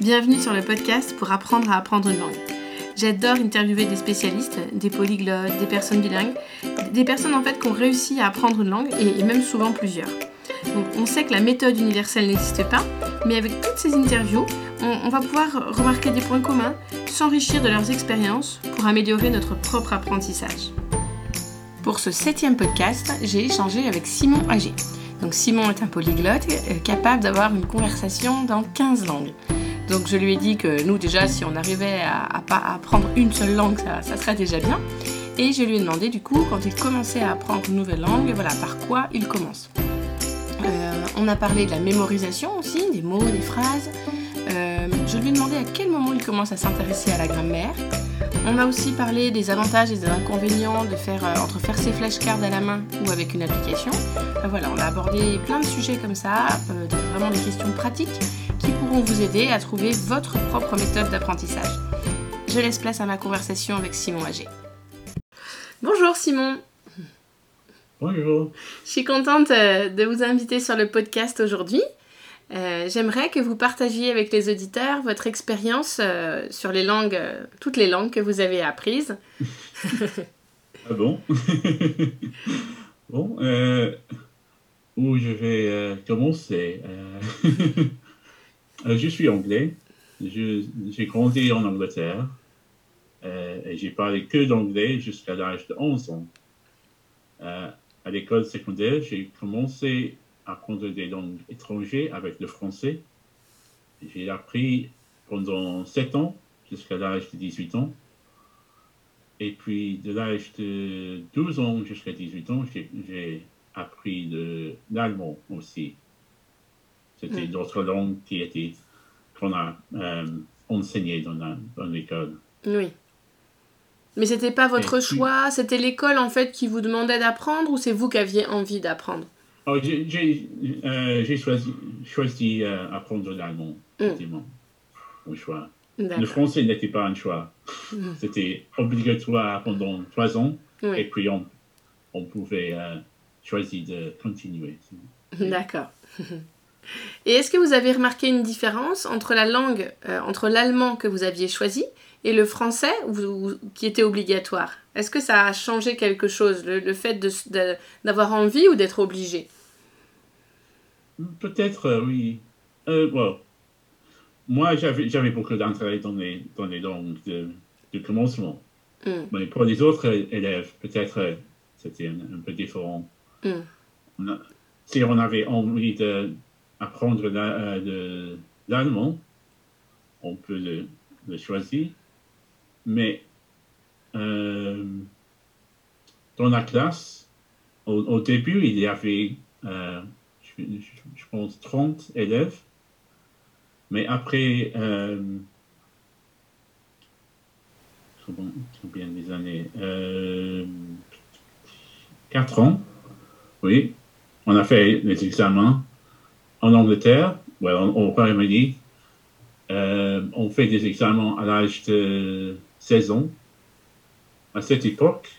Bienvenue sur le podcast pour apprendre à apprendre une langue. J'adore interviewer des spécialistes, des polyglottes, des personnes bilingues, des personnes en fait qui ont réussi à apprendre une langue et même souvent plusieurs. Donc, on sait que la méthode universelle n'existe pas, mais avec toutes ces interviews, on, va pouvoir remarquer des points communs, s'enrichir de leurs expériences pour améliorer notre propre apprentissage. Pour ce septième podcast, j'ai échangé avec Simon Agé. Donc Simon est un polyglotte euh, capable d'avoir une conversation dans 15 langues. Donc je lui ai dit que nous déjà, si on arrivait à, apprendre une seule langue, ça, serait déjà bien. Et je lui ai demandé du coup, quand il commençait à apprendre une nouvelle langue, voilà, par quoi il commence. Euh, on a parlé de la mémorisation aussi, des mots, des phrases. Euh, je lui ai demandé à quel moment il commence à s'intéresser à la grammaire. On a aussi parlé des avantages et des inconvénients de faire, euh, entre faire ses flashcards à la main ou avec une application. on a abordé plein de sujets comme ça, vraiment des questions pratiques pourront vous aider à trouver votre propre méthode d'apprentissage. Je laisse place à ma conversation avec Simon Agé. Bonjour Simon. Bonjour. Je suis contente euh, de vous inviter sur le podcast aujourd'hui. Euh, j'aimerais que vous partagiez avec les auditeurs votre expérience euh, sur les langues, toutes les langues que vous avez apprises. ah bon? Bon, où je vais commencer Euh, je suis anglais. J'ai grandi en Angleterre. Euh, et j'ai parlé que d'anglais jusqu'à l'âge de 11 ans. Euh, à l'école secondaire, j'ai commencé à apprendre des langues étrangères avec le français. J'ai appris pendant 7 ans jusqu'à l'âge de 18 ans. Et puis de l'âge de 12 ans jusqu'à 18 ans, j'ai appris l'allemand aussi. C'était d'autres langues qui étaient qu'on a euh, enseignées dans l'école. Oui. Mais c'était pas votre choix, c'était l'école en fait qui vous demandait d'apprendre ou c'est vous qui aviez envie d'apprendre? Oh, J'ai euh, choisi, choisi euh, apprendre l'allemand, effectivement, mm. mon choix. Le français n'était pas un choix. Mm. C'était obligatoire pendant trois ans et puis on, on pouvait choisir de continuer. D'accord. Et est-ce que vous avez remarqué une différence entre la langue, euh, entre l'allemand que vous aviez choisi et le français qui était obligatoire? Est-ce que ça a changé quelque chose, le, fait d'avoir envie ou d'être obligé? Peut-être, euh, oui. Euh, moi, j'avais beaucoup d'intérêt dans les, dans les langues de, commencement. Hmm. Mais pour les autres élèves, peut-être c'était un, peu différent. Hmm. si on avait envie de apprendre euh, l'allemand, on peut le, choisir, mais euh, dans la classe, au, début, il y avait, euh, je, pense, 30 élèves, mais après combien des années 4 ans, oui, on a fait les examens en Angleterre, au Royaume-Uni, euh, on fait des examens à l'âge de 16 ans. À cette époque,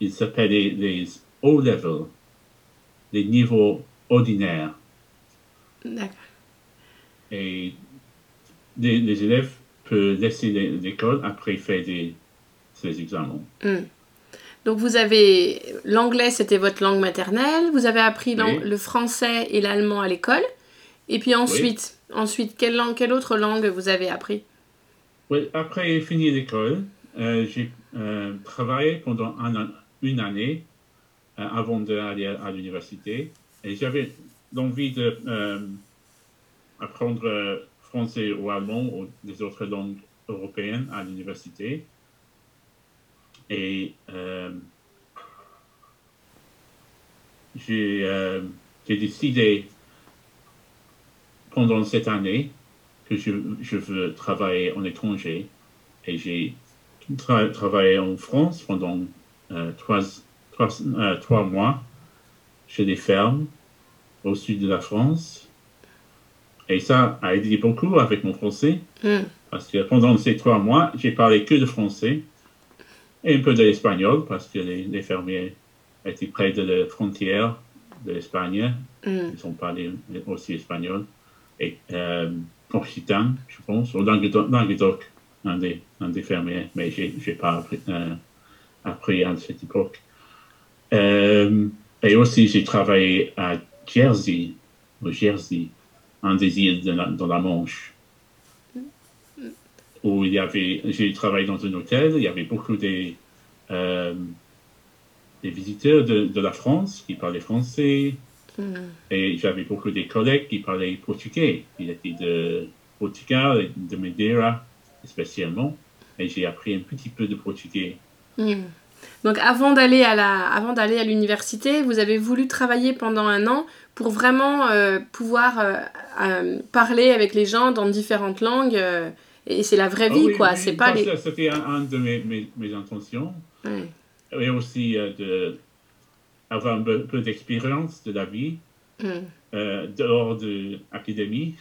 ils s'appelaient les, O-level, les niveaux ordinaires. D'accord. Et les, élèves peuvent laisser l'école après faire des, ces examens. Hmm. Donc vous avez l'anglais, c'était votre langue maternelle. Vous avez appris le français et l'allemand à l'école. Et puis ensuite, ensuite, quelle langue, quelle autre langue vous avez appris? Oui, après fini l'école, euh, j'ai euh, travaillé pendant une année euh, avant d'aller à, l'université. Et j'avais l'envie de apprendre français ou allemand ou des autres langues européennes à l'université. Et euh, euh, j'ai décidé pendant cette année que je, je veux travailler en étranger. Et j'ai travaillé en France pendant euh, trois, trois, trois, mois chez des fermes au sud de la France. Et ça a aidé beaucoup avec mon français. Mm. Parce que pendant ces trois mois, j'ai parlé que de français et un peu de l'espagnol parce que les, fermiers étaient près de la frontière de l'Espagne. Mm. Ils ont parlé aussi espagnol. Et, euh, occitan, je pense, au Languedoc, un des, un des fermiers, mais je n'ai pas appris, euh, appris, à cette époque. Euh, et aussi, j'ai travaillé à Jersey, au Jersey, un des îles de la, dans la Manche, où il y avait, j'ai travaillé dans un hôtel, il y avait beaucoup des, euh, des visiteurs de, de, la France qui parlaient français, mm. et j'avais beaucoup de collègues qui parlaient portugais. Il était de Portugal, de Madeira spécialement, et j'ai appris un petit peu de portugais. Mm. Donc avant d'aller à la, avant d'aller à l'université, vous avez voulu travailler pendant un an pour vraiment euh, pouvoir euh, parler avec les gens dans différentes langues. Et c'est la vraie ah vie, quoi. c'est pas les... C'était un, de mes, mes, intentions. Et aussi de avoir un peu, d'expérience de la vie mm. dehors de l'académie.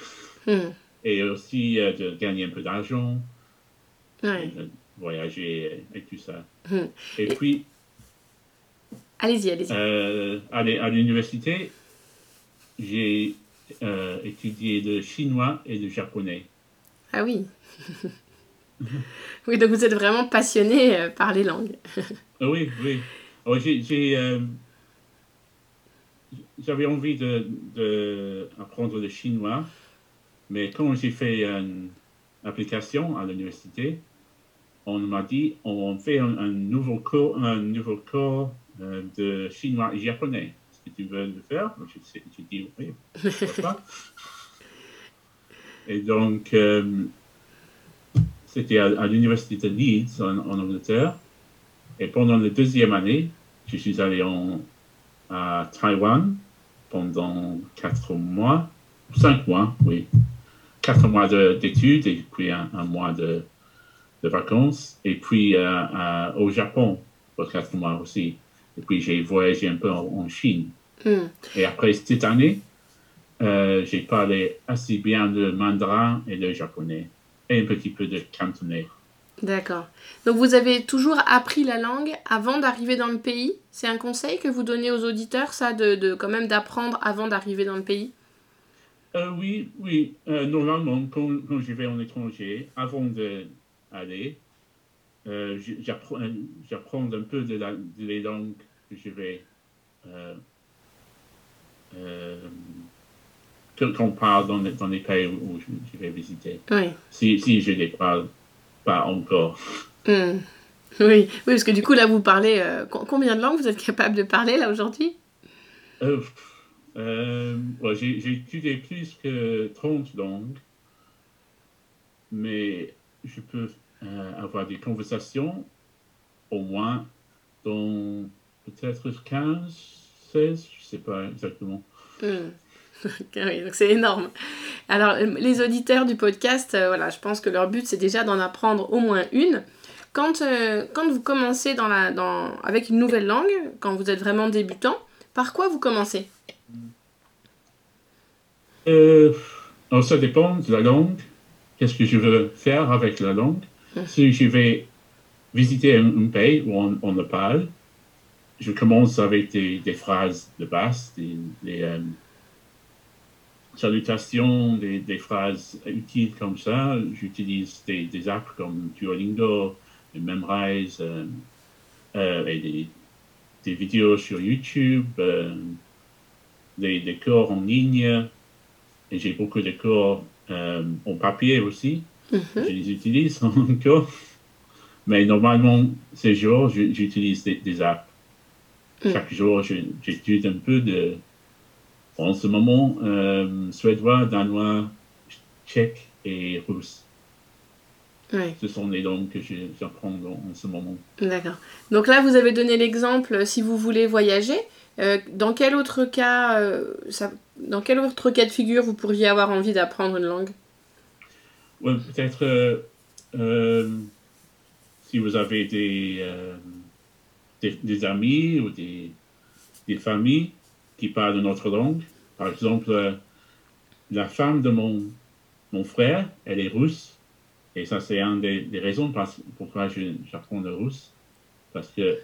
Mm. Et aussi de gagner un peu d'argent. voyager et tout ça. Hmm. Et puis. Allez-y, allez-y. Euh, à l'université, j'ai euh, étudié le chinois et le japonais. Ah oui. oui, donc vous êtes vraiment passionné euh, par les langues. Ah oui, oui. Oh, j'avais envie d'apprendre de, le chinois, mais quand j'ai fait une application à l'université, on m'a dit on fait un, nouveau cours, un nouveau cours euh, de chinois et japonais. Est-ce que tu veux le faire? J'ai dit oui, pourquoi Et donc, euh, c'était à, l'université de Leeds en, Angleterre. Et pendant la deuxième année, je suis allé en, à Taïwan pendant quatre mois, cinq mois, oui. Quatre mois d'études et puis un mois de, de vacances. Et puis euh, au Japon pour quatre mois aussi. Et puis j'ai voyagé un peu en, Chine. Hmm. Et après cette année, euh, j'ai parlé assez bien le mandarin et le japonais. Et un petit peu de cantonais. D'accord. Donc vous avez toujours appris la langue avant d'arriver dans le pays? C'est un conseil que vous donnez aux auditeurs, ça, de, de quand même d'apprendre avant d'arriver dans le pays? Euh, Oui, oui. normalement, quand, quand je vais en étranger, avant de, aller. Euh, j'apprends un peu de, la, les langues que je vais euh, euh, qu'on parle dans les, dans les, pays où je, vais visiter. Si, si, je ne les parle pas encore. Hmm. Oui. oui, parce que du coup, là, vous parlez. Euh, combien de langues vous êtes capable de parler, là, aujourd'hui? Euh, J'ai étudié plus que 30 langues, mais je peux euh, avoir des conversations au moins dans peut-être 15, 16, je ne sais pas exactement. Hmm. oui, donc c'est énorme. Alors, les auditeurs du podcast, euh, voilà, je pense que leur but, c'est déjà d'en apprendre au moins une. Quand, euh, quand vous commencez dans la, dans, avec une nouvelle langue, quand vous êtes vraiment débutant, par quoi vous commencez? Alors Ça dépend de la langue. Qu'est-ce que je veux faire avec la langue? Si je vais visiter un, pays où on, on, le parle, je commence avec des, des phrases de base, des, euh, salutations, des, des, phrases utiles comme ça. J'utilise des, des, apps comme Duolingo, Memrise, euh, euh, et des, des, vidéos sur YouTube, des, des, cours en ligne, et j'ai beaucoup de cours en papier aussi. Je mhm. les utilise encore. Mais normalement, ces jours, j'utilise des, apps. Mm. Chaque jour, j'étudie un peu de, en ce moment, euh, suédois, danois, tchèque et russe. Ce sont les langues que j'apprends en, ce moment. D'accord. Donc là, vous avez donné l'exemple, si vous voulez voyager, euh, dans quel autre cas, euh, ça, dans quel autre cas de figure vous pourriez avoir envie d'apprendre une langue? Peut-être euh, euh, si vous avez des, euh, des, amis ou des, des, familles qui parlent une autre langue. Par exemple, la femme de mon, mon frère, elle est russe. Et ça, c'est une des, des, raisons pourquoi j'apprends le russe. Parce que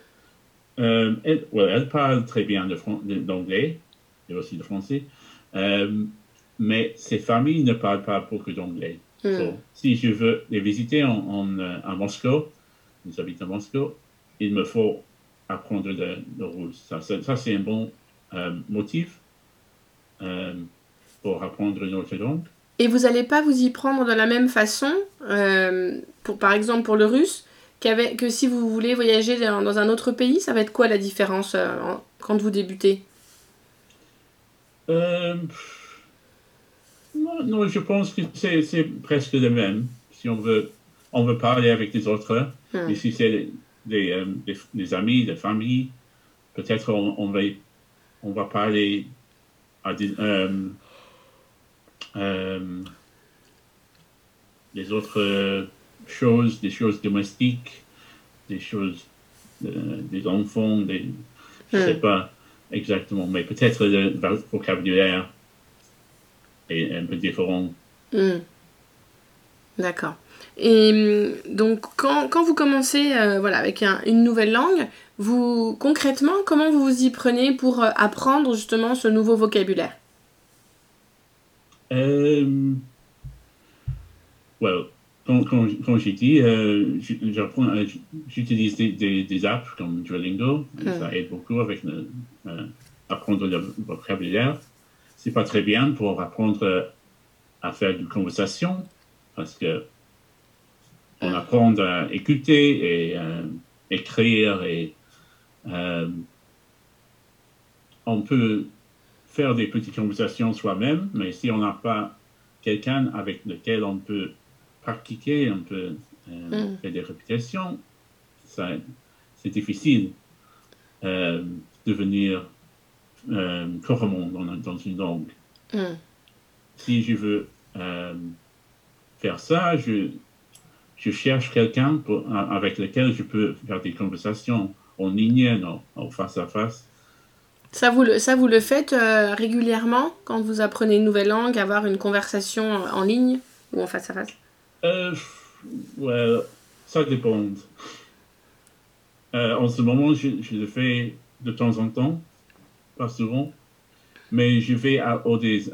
elle, elle, parle très bien d'anglais et aussi de français. mais ces familles ne parlent pas beaucoup d'anglais. Hmm. si je veux les visiter en, en, euh, à Moscou, j'habite à Moscou, il me faut apprendre le, le russe. Ça, c'est un bon euh, motif euh, pour apprendre une autre langue. Et vous n'allez pas vous y prendre de la même façon, euh, pour, par exemple pour le russe, qu'avec, que si vous voulez voyager dans, dans un autre pays, ça va être quoi la différence euh, en- quand vous débutez? Euh, non, non, je pense que c'est, presque le même. Si on veut, on veut parler avec les autres, Hmm. et si c'est des, des, euh, des- des amis, des familles, peut-être on, on va, on va parler à des, euh, euh, autres euh, choses, des choses domestiques, des choses des enfants, des, je ne sais Hmm. pas exactement, mais peut-être le vocabulaire est un peu différent. Hmm. D'accord. Et hum, donc, quand, quand vous commencez euh, voilà, avec un- une nouvelle langue, vous concrètement, comment vous vous y prenez pour euh, apprendre justement ce nouveau vocabulaire? Euh, well, comme, comme, comme j'ai dit, euh, j'apprends, j'utilise des, des, des apps comme Duolingo. Mm. Ça aide beaucoup avec le, euh, apprendre le vocabulaire. C'est pas très bien pour apprendre à faire une conversation parce que on apprend à écouter et euh, écrire et euh, on peut faire des petites conversations soi-même, mais si on n'a pas quelqu'un avec lequel on peut pratiquer, on peut euh, Mm. faire des répétitions, ça, c'est difficile euh, de devenir couramment dans, dans une langue. Hmm. Si je veux faire ça, je, je cherche quelqu'un avec lequel je peux faire des conversations en ligne, en face à face. Ça vous, le, ça, vous le faites euh, régulièrement quand vous apprenez une nouvelle langue, avoir une conversation en ligne ou en face à face? Euh, well, ça dépend. Euh, en ce moment, je, je le fais de temps en temps, pas souvent, mais je vais à aux des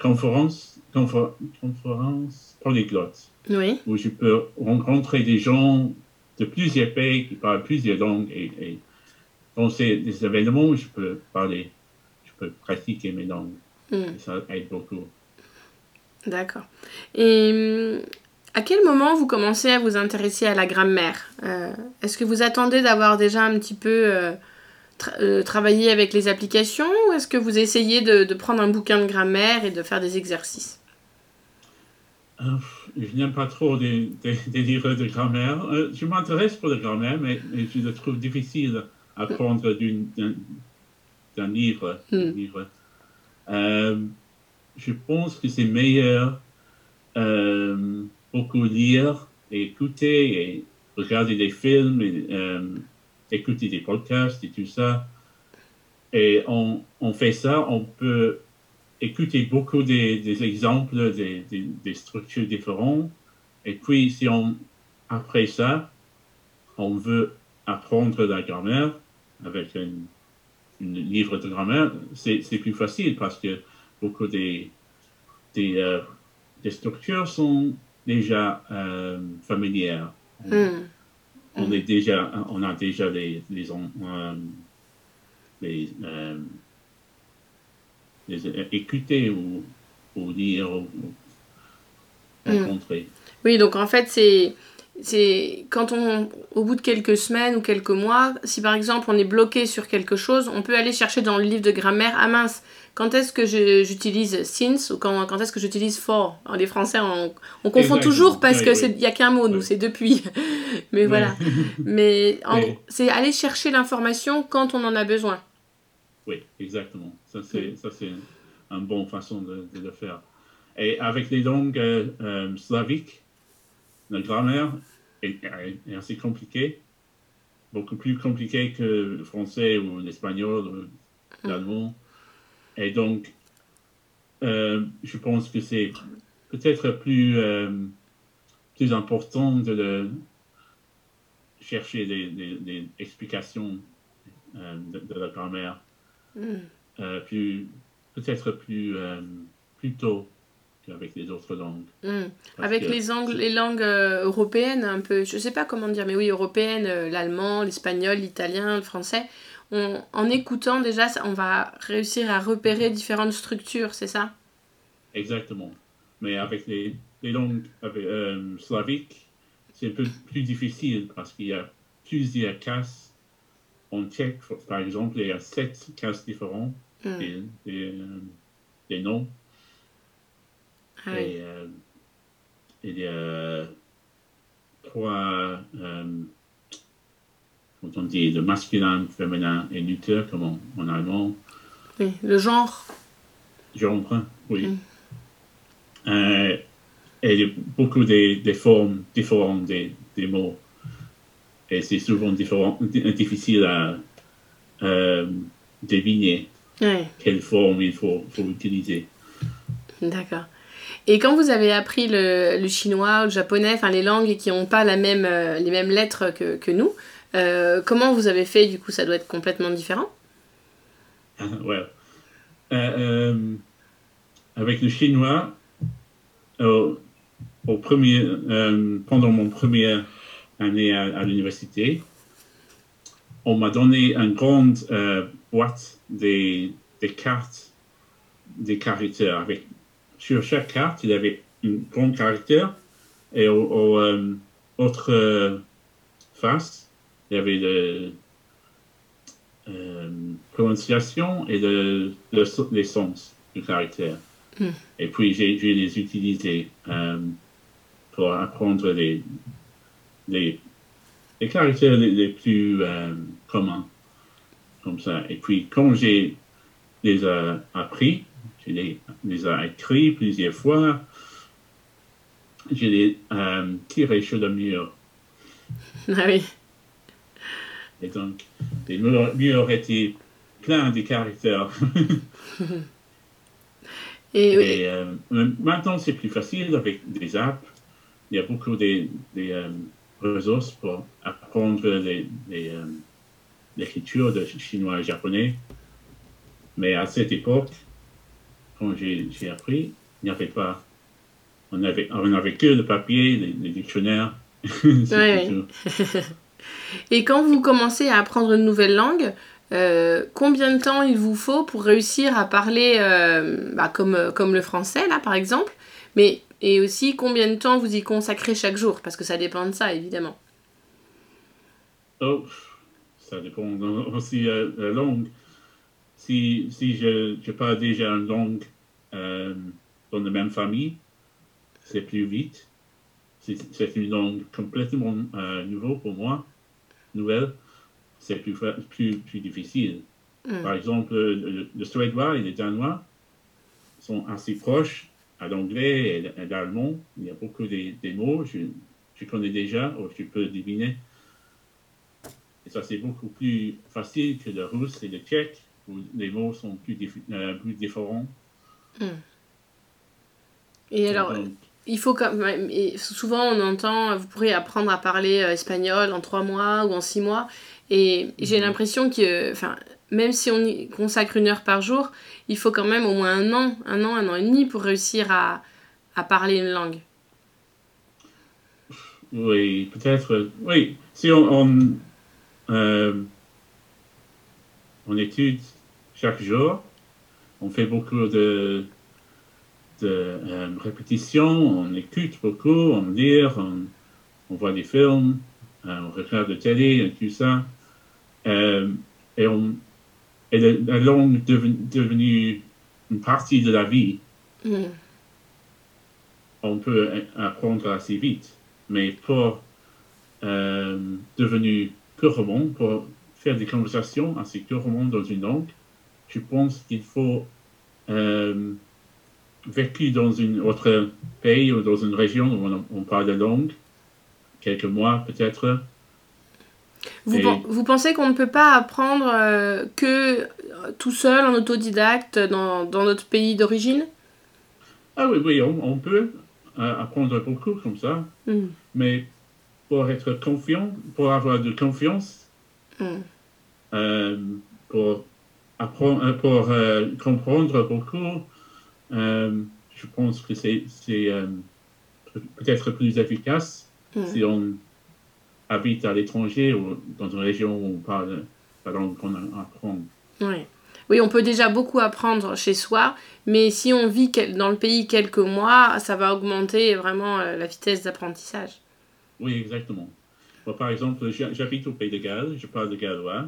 euh, conférences, confé- conférences polyglottes Oui. où je peux rencontrer des gens de plusieurs pays qui parlent plusieurs langues et, et dans ces événements je peux parler, je peux pratiquer mes langues. Hmm. Ça aide beaucoup. D'accord. Et hum, à quel moment vous commencez à vous intéresser à la grammaire? Euh, Est-ce que vous attendez d'avoir déjà un petit peu euh, tra- euh, travaillé avec les applications ou est-ce que vous essayez de, de prendre un bouquin de grammaire et de faire des exercices? Euh, je n'aime pas trop des, des, des livres de grammaire. Euh, je m'intéresse pour la grammaire, mais, mais je le trouve difficile à prendre d'une- d'un livre. Mm. Euh, je pense que c'est meilleur euh, beaucoup lire et écouter et regarder des films et euh, écouter des podcasts et tout ça. Et on, fait ça, on peut écouter beaucoup des, exemples des, structures différentes. Et puis, si on, après ça, on veut apprendre la grammaire avec un, livre de grammaire, c'est plus facile parce que beaucoup des, des, euh, structures sont déjà euh, familières. Hmm. On, est déjà, on a déjà les, les, euh, les, euh, les euh, écouter ou, ou lire ou, ou Mm. rencontrer. Oui, donc en fait, c'est. C'est quand on, au bout de quelques semaines ou quelques mois, si par exemple on est bloqué sur quelque chose, on peut aller chercher dans le livre de grammaire, ah mince, quand est-ce que j'utilise since ou quand, quand est-ce que j'utilise for? Les Français, on, on confond Exactement. toujours parce Oui, que oui. c'est il y a qu'un mot, nous, Oui. c'est depuis. Mais voilà. Mais en Oui. gros, c'est aller chercher l'information quand on en a besoin. Oui, exactement. Ça, c'est, ça, c'est une bonne façon de, de le faire. Et avec les langues euh, euh, slaviques, la grammaire est, est assez compliquée, beaucoup plus compliquée que le français ou l'espagnol ou l'allemand. Et donc, euh, je pense que c'est peut-être plus, euh, plus important de le chercher des, des- des explications euh, de, de la grammaire. Plus peut-être plus plus tôt qu'avec les autres langues. Hmm. Avec les, les langues euh, européennes, un peu, je sais pas comment dire, mais oui, européennes, euh, l'allemand, l'espagnol, l'italien, le français, on, en écoutant déjà, on va réussir à repérer différentes structures, c'est ça? Exactement. Mais avec les, les langues euh, slaviques, c'est un peu plus difficile parce qu'il y a plusieurs cases. En tchèque, par exemple, il y a sept cases différentes hmm. des, des, noms. Et euh, il y a trois, euh, on dit, le masculin, féminin et neutre, comme en, allemand. Oui, le genre. Genre, oui. Mm. Euh, et beaucoup des, des, formes différentes des, des mots. Et c'est souvent différent, difficile à euh, deviner quelle forme il faut, faut utiliser. D'accord. Et quand vous avez appris le, chinois le japonais, enfin les langues qui n'ont pas euh, les mêmes lettres que, que nous, euh, comment vous avez fait Du coup, ça doit être complètement différent? ouais. Euh, avec le chinois, au, premier, pendant mon première année à, l'université, on m'a donné une grande boîte des, des cartes des caractères avec sur chaque carte, il y avait un grand caractère et au, euh, autre euh, face, il y avait la euh, prononciation et le, les sens du caractère. Hmm. Et puis, j'ai les utilisés pour apprendre les, les, les caractères les, plus communs, comme ça. Et puis, quand j'ai les appris, les, les ai écrits plusieurs fois. Je les euh, tirés sur le mur. Ah oui. Et donc, les murs étaient pleins de caractères. Et, euh, maintenant, c'est plus facile avec des apps. Il y a beaucoup de, euh, ressources pour apprendre l'écriture de chinois et japonais. Mais à cette époque, quand j'ai appris, il n'y avait pas. On n'avait on avait que le papier, les, dictionnaires. Et quand vous commencez à apprendre une nouvelle langue, euh, combien de temps il vous faut pour réussir à parler euh, bah, comme, comme le français, là, par exemple? Mais, Et aussi, combien de temps vous y consacrez chaque jour? Parce que ça dépend de ça, évidemment. Oh, ça dépend aussi de euh, la langue si, si je, je, parle déjà une langue euh, dans la même famille, c'est plus vite. C'est une langue complètement euh, nouvelle pour moi, nouvelle. C'est plus, plus, plus difficile. Mm. Par exemple, le, suédois et le danois sont assez proches à l'anglais et à l'allemand. Il y a beaucoup de, mots, je, je connais déjà, ou je peux deviner. Et ça, c'est beaucoup plus facile que le russe et le tchèque les mots sont plus, euh, plus différents. Hmm. Et alors, il faut quand même, souvent on entend, vous pourrez apprendre à parler euh, espagnol en trois mois ou en six mois. Et j'ai mhm. l'impression que, enfin, même si on y consacre une heure par jour, il faut quand même au moins un an, un an, un an et demi pour réussir à, à parler une langue. Oui, peut-être. Oui, si on, on, euh, on étude chaque jour. On fait beaucoup de, de euh, répétitions, on écoute beaucoup, on lit, on, voit des films, euh, on regarde la télé et tout ça. Euh, et, on, et la, langue est devenue une partie de la vie. Mm. On peut apprendre assez vite, mais pour devenir couramment, pour faire des conversations assez couramment dans une langue, je pense qu'il faut euh, vécu dans un autre pays ou dans une région où on, parle de langue, quelques mois peut-être? Vous, pensez qu'on ne peut pas apprendre euh, que tout seul, en autodidacte, dans, dans notre pays d'origine? Ah oui, oui, on, peut euh, apprendre beaucoup comme ça. Hmm. Mais pour être confiant, pour avoir de confiance, hmm. pour apprendre, euh, pour euh, comprendre beaucoup, euh, je pense que c'est peut-être plus efficace Mm. si on habite à l'étranger ou dans une région où on parle la langue qu'on apprend. Oui. Oui, on peut déjà beaucoup apprendre chez soi, mais si on vit dans le pays quelques mois, ça va augmenter vraiment la vitesse d'apprentissage. Oui, exactement. Par exemple, j'ha- j'habite au Pays de Galles, je parle de gallois,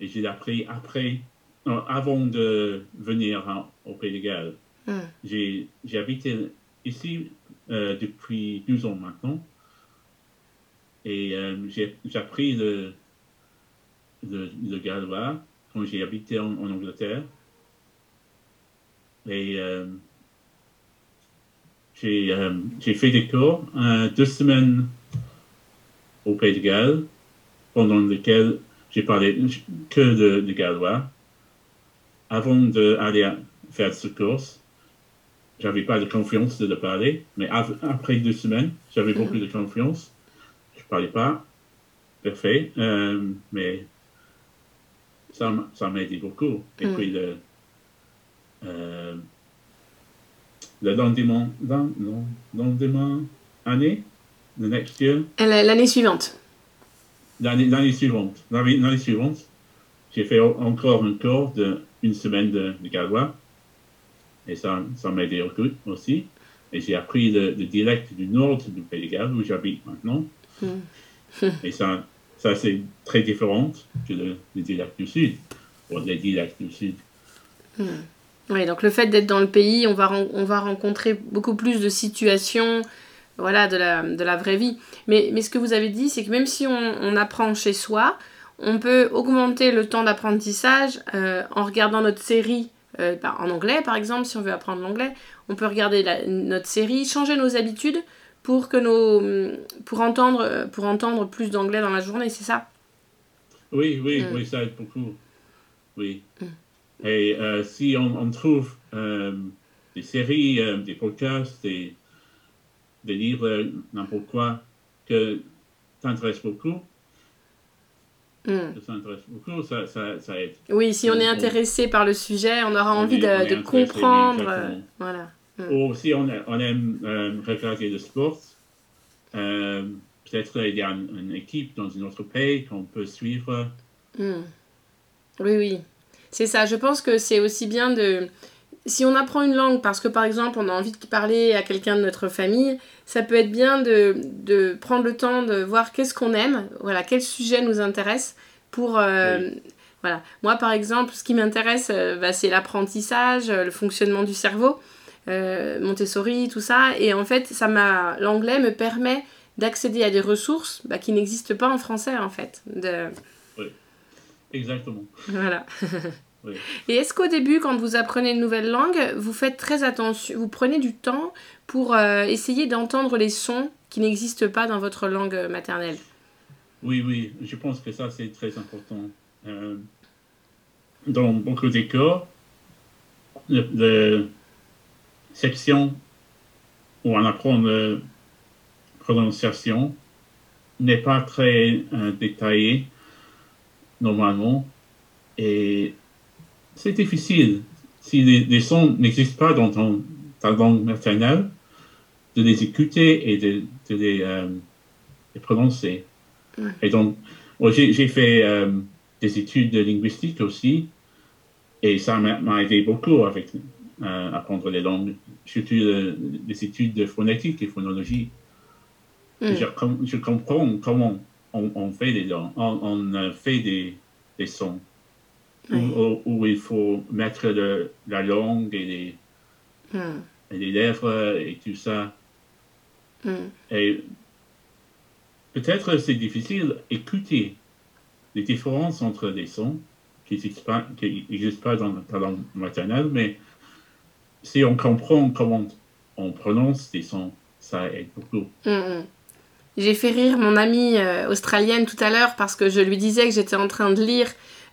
et j'ai appris après, avant de venir en- au Pays de Galles. Mm. J'ai habité ici euh, depuis 12 ans maintenant, et euh, j'ai appris le, le, le gallois quand j'ai habité en, en Angleterre. Et euh, j'ai euh, j'ai fait des cours, euh, deux semaines au Pays de Galles, pendant lesquels j'ai parlé que de, de gallois. Avant d'aller faire ce course, j'avais pas de confiance de le parler, mais après deux semaines, j'avais beaucoup de confiance. Je parlais pas parfait, euh, mais ça, m'a- ça m'a aidé beaucoup. Et Mm. puis le, euh, le lendemain, non, non, lendemain année, the next year, la- L'année suivante. L'année l'année suivante, l'année l'année suivante, j'ai fait encore un cours de une semaine de, de gallois. Et ça, ça m'a aidé au- aussi. Et j'ai appris le, le dialecte du nord du Pays de Galles, où j'habite maintenant. Mm. Et ça, ça c'est très différent que le, le dialecte du sud, ou les dialectes du sud. Oui, donc le fait d'être dans le pays, on va, on va rencontrer beaucoup plus de situations voilà, de, la, de la vraie vie. Mais, mais ce que vous avez dit, c'est que même si on, on apprend chez soi, on peut augmenter le temps d'apprentissage euh, en regardant notre série euh, bah, en anglais, par exemple, si on veut apprendre l'anglais. On peut regarder la- notre série, changer nos habitudes pour, que nos, pour, entendre, pour entendre plus d'anglais dans la journée, c'est ça? Oui, oui, Mm. oui, ça aide beaucoup. Oui. Et euh, si on, on trouve euh, des séries, euh, des podcasts, des, des livres, euh, n'importe quoi, que t'intéresse beaucoup, Mm. que ça beaucoup, ça, ça, ça aide. Oui, si on est On- intéressé par le sujet, on aura On envie est- de, on comprendre. euh, voilà. Ou si on, aime euh, regarder le sport, euh, peut-être il y a une, une équipe dans un autre pays qu'on peut suivre. Hmm. Oui, oui. C'est ça. Je pense que c'est aussi bien de... Si on apprend une langue parce que, par exemple, on a envie de parler à quelqu'un de notre famille, ça peut être bien de, de prendre le temps de voir qu'est-ce qu'on aime, voilà, quel sujet nous intéresse pour... euh, Voilà. Moi, par exemple, ce qui m'intéresse, euh, bah, c'est l'apprentissage, euh, le fonctionnement du cerveau, euh, Montessori, tout ça. Et en fait, ça m'a... l'anglais me permet d'accéder à des ressources bah, qui n'existent pas en français, en fait. De... Exactement. Voilà. Oui. Et est-ce qu'au début, quand vous apprenez une nouvelle langue, vous faites très attention, vous prenez du temps pour euh, essayer d'entendre les sons qui n'existent pas dans votre langue maternelle? Oui, oui, je pense que ça, c'est très important. Euh, dans beaucoup d'écoles, le, le section où on apprend la prononciation n'est pas très euh, détaillée normalement et c'est difficile si les, les sons n'existent pas dans ton- ta langue maternelle de les écouter et de, de les, euh, les prononcer. Et donc, j'ai fait euh, des études de linguistique aussi, et ça m'a aidé beaucoup avec euh, apprendre les langues, surtout le- les études de phonétique et phonologie. Mm. Je, com- je comprends comment on, on fait des langues, on, on, fait des, des sons, où, Oui. où- où il faut mettre le- la langue et les, Hmm, et les lèvres et tout ça. hmm. Et peut-être c'est difficile d'écouter les différences entre les sons qui n'existent pas, qui pas dans ta langue maternelle, mais si on comprend comment on prononce les sons, ça aide beaucoup. Mm, mm. J'ai fait rire mon amie euh, australienne tout à l'heure parce que je lui disais que j'étais en train de lire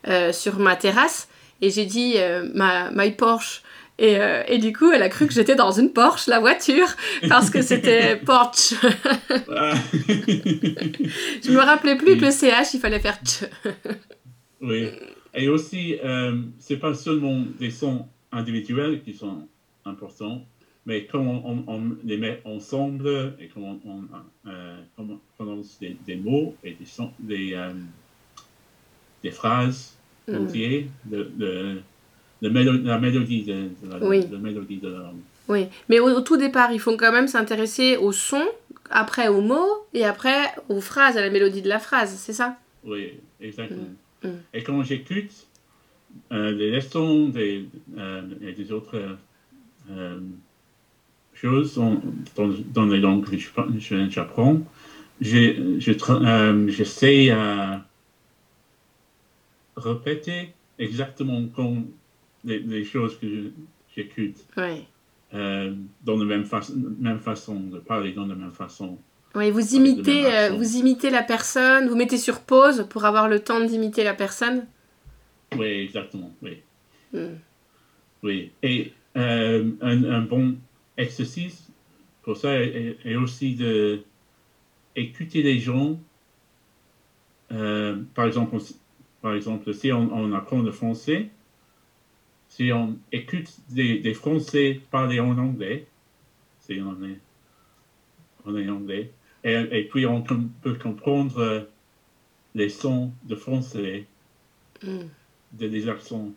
euh, sur ma terrasse et j'ai dit euh, ma my Porsche et, euh, et du coup elle a cru que j'étais dans une Porsche la voiture parce que c'était Porsche. Ah. je me rappelais plus que le CH il fallait faire tch. oui. Et aussi, c'est pas seulement des sons individuels qui sont important. Mais quand on, les met ensemble et quand on, prononce des, mots et des, des, phrases mm. entières, de, la mélodie de, la, mélodie de la langue. Oui, mais au, tout départ, il faut quand même s'intéresser au son, après aux mots et après aux phrases, à la mélodie de la phrase, c'est ça? Oui, exactement. Mm. Mm. Et quand j'écoute euh, les leçons des, euh, et des autres euh, choses dans, dans, les langues que j'apprends, j'essaie à répéter exactement comme les, choses que j'écoute. Oui. Euh, dans la même, même façon, de parler dans la même façon. Oui, vous imitez, euh, vous imitez la personne, vous mettez sur pause pour avoir le temps d'imiter la personne? Oui, exactement, oui. Hmm. Oui, et euh, un, bon exercice pour ça est, aussi de écouter les gens. par, exemple, par exemple, si on, on apprend le français, si on écoute des, Français parler en anglais, si on est, on est anglais, et, puis on peut comprendre les sons de français, mm. des accents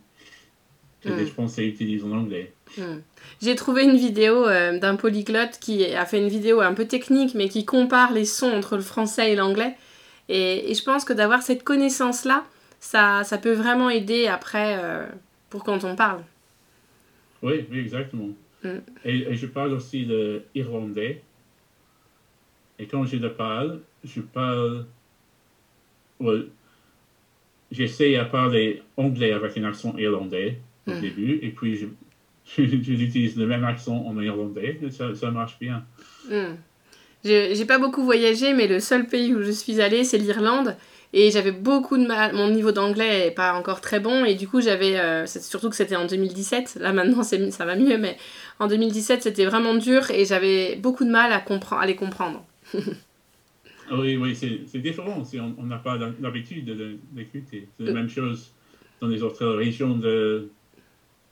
que les mm. Français utilisent en anglais. Mm. J'ai trouvé une vidéo euh, d'un polyglotte qui a fait une vidéo un peu technique, mais qui compare les sons entre le français et l'anglais. Et, je pense que d'avoir cette connaissance-là, ça, ça peut vraiment aider après. Euh, pour quand on parle. Oui, oui, exactement. Mm. Et, je parle aussi de irlandais. Et quand je le parle, je parle. J'essaie à parler anglais avec un accent irlandais au mm. début, et puis je, j'utilise le même accent en irlandais, et ça, ça marche bien. Mm. J'ai pas beaucoup voyagé, mais le seul pays où je suis allée, c'est l'Irlande. Et j'avais beaucoup de mal. Mon niveau d'anglais n'est pas encore très bon. Et du coup, j'avais. Euh, surtout que c'était en 2017. Là, maintenant, ça va mieux. Mais en 2017, c'était vraiment dur. Et j'avais beaucoup de mal à, à les comprendre. Ah oui, oui, c'est différent. On n'a pas l'habitude d'écouter. C'est la euh. même chose dans les autres régions de,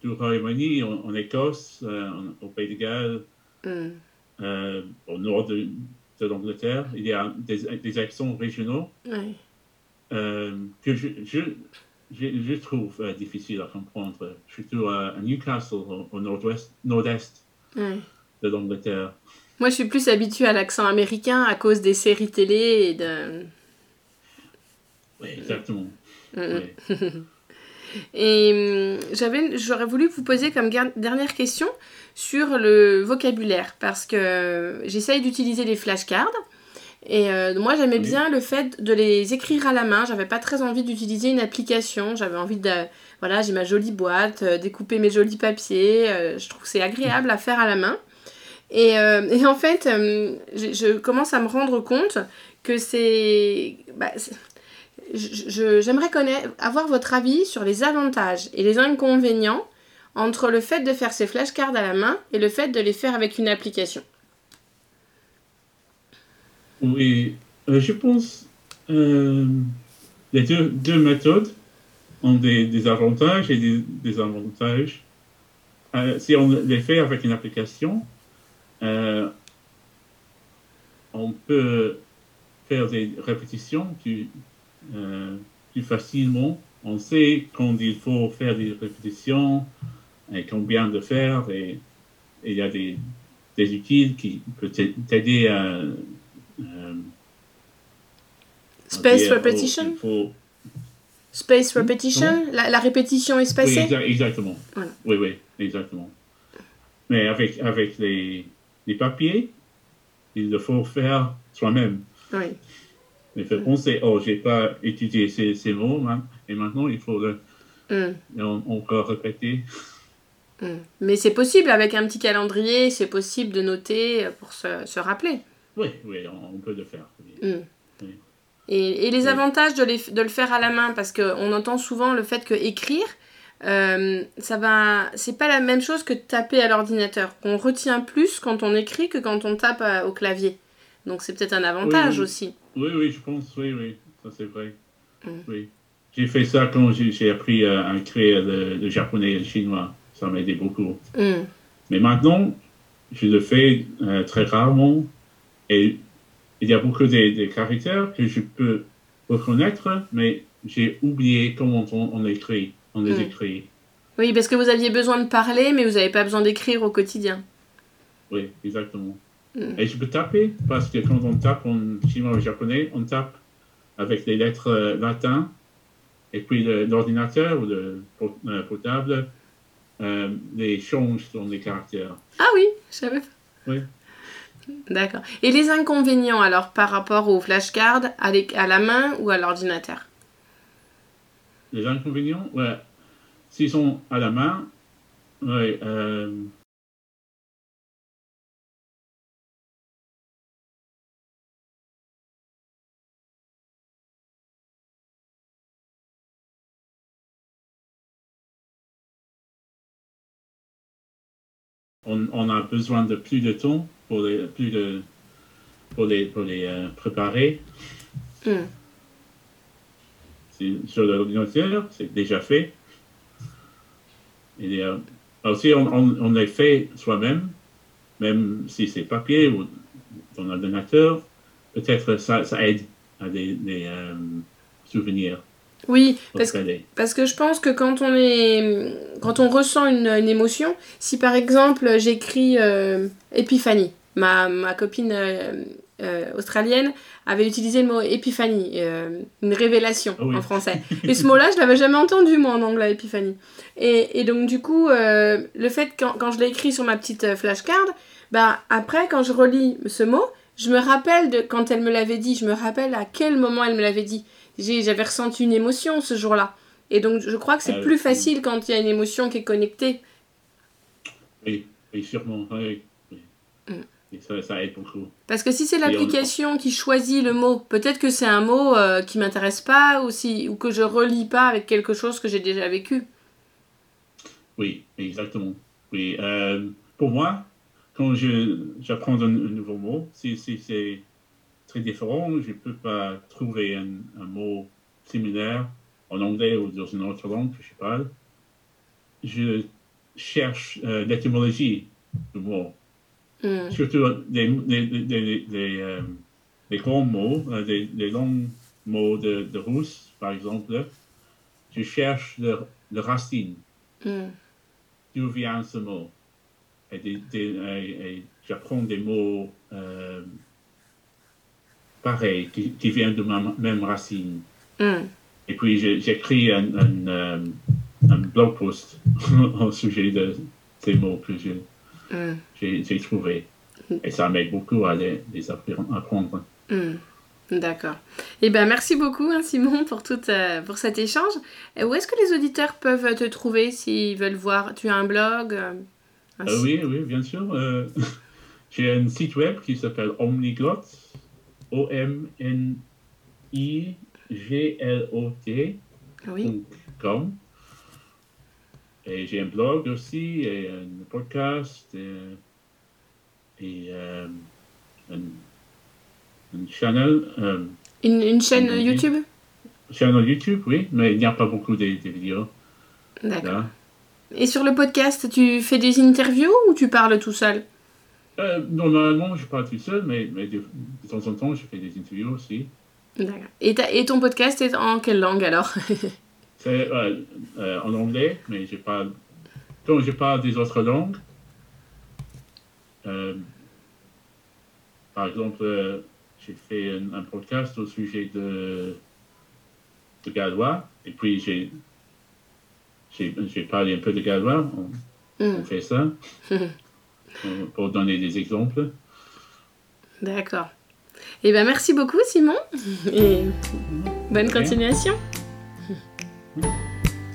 du Royaume-Uni, en, Écosse, euh, au Pays de Galles, mm. au nord de, de l'Angleterre. Il y a des, des accents régionaux. Oui. Euh, que je, je, je, trouve euh, difficile à comprendre, surtout à, Newcastle, au, nord-ouest, nord-est de l'Angleterre. Moi, je suis plus habituée à l'accent américain à cause des séries télé et de... Oui, exactement. et hum, j'avais, j'aurais voulu vous poser comme dernière question sur le vocabulaire, parce que j'essaye d'utiliser les flashcards. Et euh, moi, j'aimais bien le fait de les écrire à la main. J'avais pas très envie d'utiliser une application. J'avais envie de. Voilà, j'ai ma jolie boîte, euh, découper mes jolis papiers. Euh, je trouve que c'est agréable à faire à la main. Et, et en fait, je, commence à me rendre compte que c'est. Bah, J'aimerais connaître, avoir votre avis sur les avantages et les inconvénients entre le fait de faire ces flashcards à la main et le fait de les faire avec une application. Oui, euh, je pense euh, les deux, méthodes ont des, avantages et des désavantages. Euh, si on les fait avec une application, euh, on peut faire des répétitions plus, plus facilement. On sait quand il faut faire des répétitions et combien de faire. Et il y a des, des outils qui peuvent t'aider à euh, Space repetition? Space repetition? La, répétition espacée Oui, exactement. Oui, oui, exactement. Mais avec, avec les, les papiers, il le faut faire soi-même. Oui. Il faut penser, oh, j'ai pas étudié ces, ces mots, hein, et maintenant il faut le, mm. encore répéter. Mm. Mais c'est possible avec un petit calendrier, c'est possible de noter pour se, se rappeler. Oui, oui, on, peut le faire. Mm. Et, et, les avantages de, les, de, le faire à la main, parce qu'on entend souvent le fait que écrire, euh, ça va, c'est pas la même chose que taper à l'ordinateur. On retient plus quand on écrit que quand on tape euh, au clavier. Donc c'est peut-être un avantage aussi. Oui, oui, je pense, oui, oui, ça c'est vrai. Mm. Oui. J'ai fait ça quand j'ai appris à écrire le, japonais et le chinois. Ça m'a aidé beaucoup. Mm. Mais maintenant, je le fais euh, très rarement et il y a beaucoup de, caractères que je peux reconnaître, mais j'ai oublié comment on, écrit, on les hmm. écrit. Oui, parce que vous aviez besoin de parler, mais vous n'avez pas besoin d'écrire au quotidien. Oui, exactement. Hmm. Et je peux taper, parce que quand on tape en chinois ou japonais, on tape avec les lettres euh, latines, et puis l'ordinateur ou le euh, portable euh, les change dans les caractères. Ah oui, je savais pas. Oui. D'accord. Et les inconvénients alors par rapport aux flashcards à, la main ou à l'ordinateur? Les inconvénients, ouais. S'ils sont à la main, ouais, euh, on, a besoin de plus de temps pour les, plus de, pour les, pour les euh, préparer. Mm. Sur l'ordinateur, c'est déjà fait. Et, euh, aussi, on, on, les fait soi-même, même si c'est papier ou dans l'ordinateur. Peut-être ça, ça aide à des, euh, souvenirs. Oui, parce que, parce que je pense que quand on, est, quand on ressent une, émotion, si par exemple j'écris euh, épiphanie, ma, ma copine euh, euh, australienne avait utilisé le mot épiphanie, une révélation en français. Et ce mot-là, je l'avais jamais entendu moi en anglais, épiphanie. Et, et donc du coup, le fait quand, quand je l'ai écrit sur ma petite flashcard, bah, après quand je relis ce mot, je me rappelle de quand elle me l'avait dit, je me rappelle à quel moment elle me l'avait dit j'avais ressenti une émotion ce jour-là. Et donc, je crois que c'est ah plus facile quand il y a une émotion qui est connectée. Oui, sûrement. Mm. Ça, aide beaucoup. Parce que si c'est l'application qui choisit le mot, peut-être que c'est un mot euh, qui m'intéresse pas ou, si, ou que je relis pas avec quelque chose que j'ai déjà vécu. Oui, exactement. Oui, euh, pour moi, quand j'apprends un, nouveau mot, si, si c'est très différent. Je ne peux pas trouver un, mot similaire en anglais ou dans une autre langue que je parle. Je cherche euh, l'étymologie du mot. Hmm. Surtout des, euh, grands mots, euh, des, longs mots de, de, russe, par exemple. Je cherche le, racine. Mm. D'où vient ce mot? Et, j'apprends des mots pareil, qui, qui vient de ma même racine. Hmm. Et puis j'écris un, un, euh, un, blog post au sujet de ces mots que hmm. j'ai trouvé. Hmm. Et ça m'aide beaucoup à les, apprendre. D'accord. Eh bien, merci beaucoup, hein, Simon, pour, tout, euh, pour cet échange. où est-ce que les auditeurs peuvent te trouver s'ils veulent voir Tu as un blog euh, Oui, oui, bien sûr. J'ai un site web qui s'appelle Omniglot, O-M-N-I-G-L-O-T.com. Et j'ai un blog aussi, et un podcast, et, et euh, un, une channel. Euh, une, une, chaîne YouTube? Chaîne YouTube, oui, mais il n'y a pas beaucoup de, de vidéos. D'accord. Et sur le podcast, tu fais des interviews ou tu parles tout seul? Euh, normalement, je parle tout seul, mais, mais de, temps en temps, je fais des interviews aussi. D'accord. Et, et, ton podcast est en quelle langue alors? C'est euh, euh, en anglais, mais je parle. Quand je parle des autres langues, par exemple, j'ai fait un, podcast au sujet de, de gallois, et puis j'ai, j'ai, parlé un peu de gallois, on, on hmm. fait ça. pour donner des exemples. D'accord. Eh bien, merci beaucoup, Simon, et bonne continuation.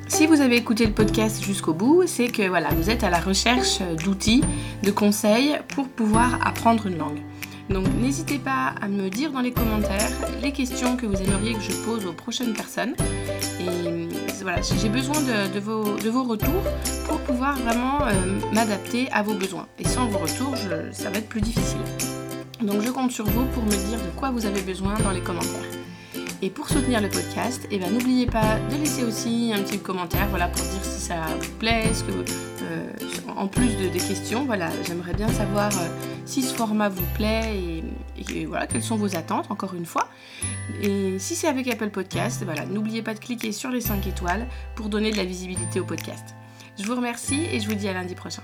Si vous avez écouté le podcast jusqu'au bout, c'est que voilà, vous êtes à la recherche d'outils, de conseils pour pouvoir apprendre une langue. Donc n'hésitez pas à me dire dans les commentaires les questions que vous aimeriez que je pose aux prochaines personnes. Et voilà, j'ai besoin de, vos, de, vos, retours pour pouvoir vraiment euh, m'adapter à vos besoins. Et sans vos retours, ça va être plus difficile. Donc je compte sur vous pour me dire de quoi vous avez besoin dans les commentaires. Et pour soutenir le podcast, eh ben, n'oubliez pas de laisser aussi un petit commentaire voilà, pour dire si ça vous plaît, euh, en plus de, des questions, voilà, j'aimerais bien savoir euh, si ce format vous plaît et, et, voilà, quelles sont vos attentes, encore une fois. Et si c'est avec Apple Podcast, voilà, n'oubliez pas de cliquer sur les 5 étoiles pour donner de la visibilité au podcast. Je vous remercie et je vous dis à lundi prochain.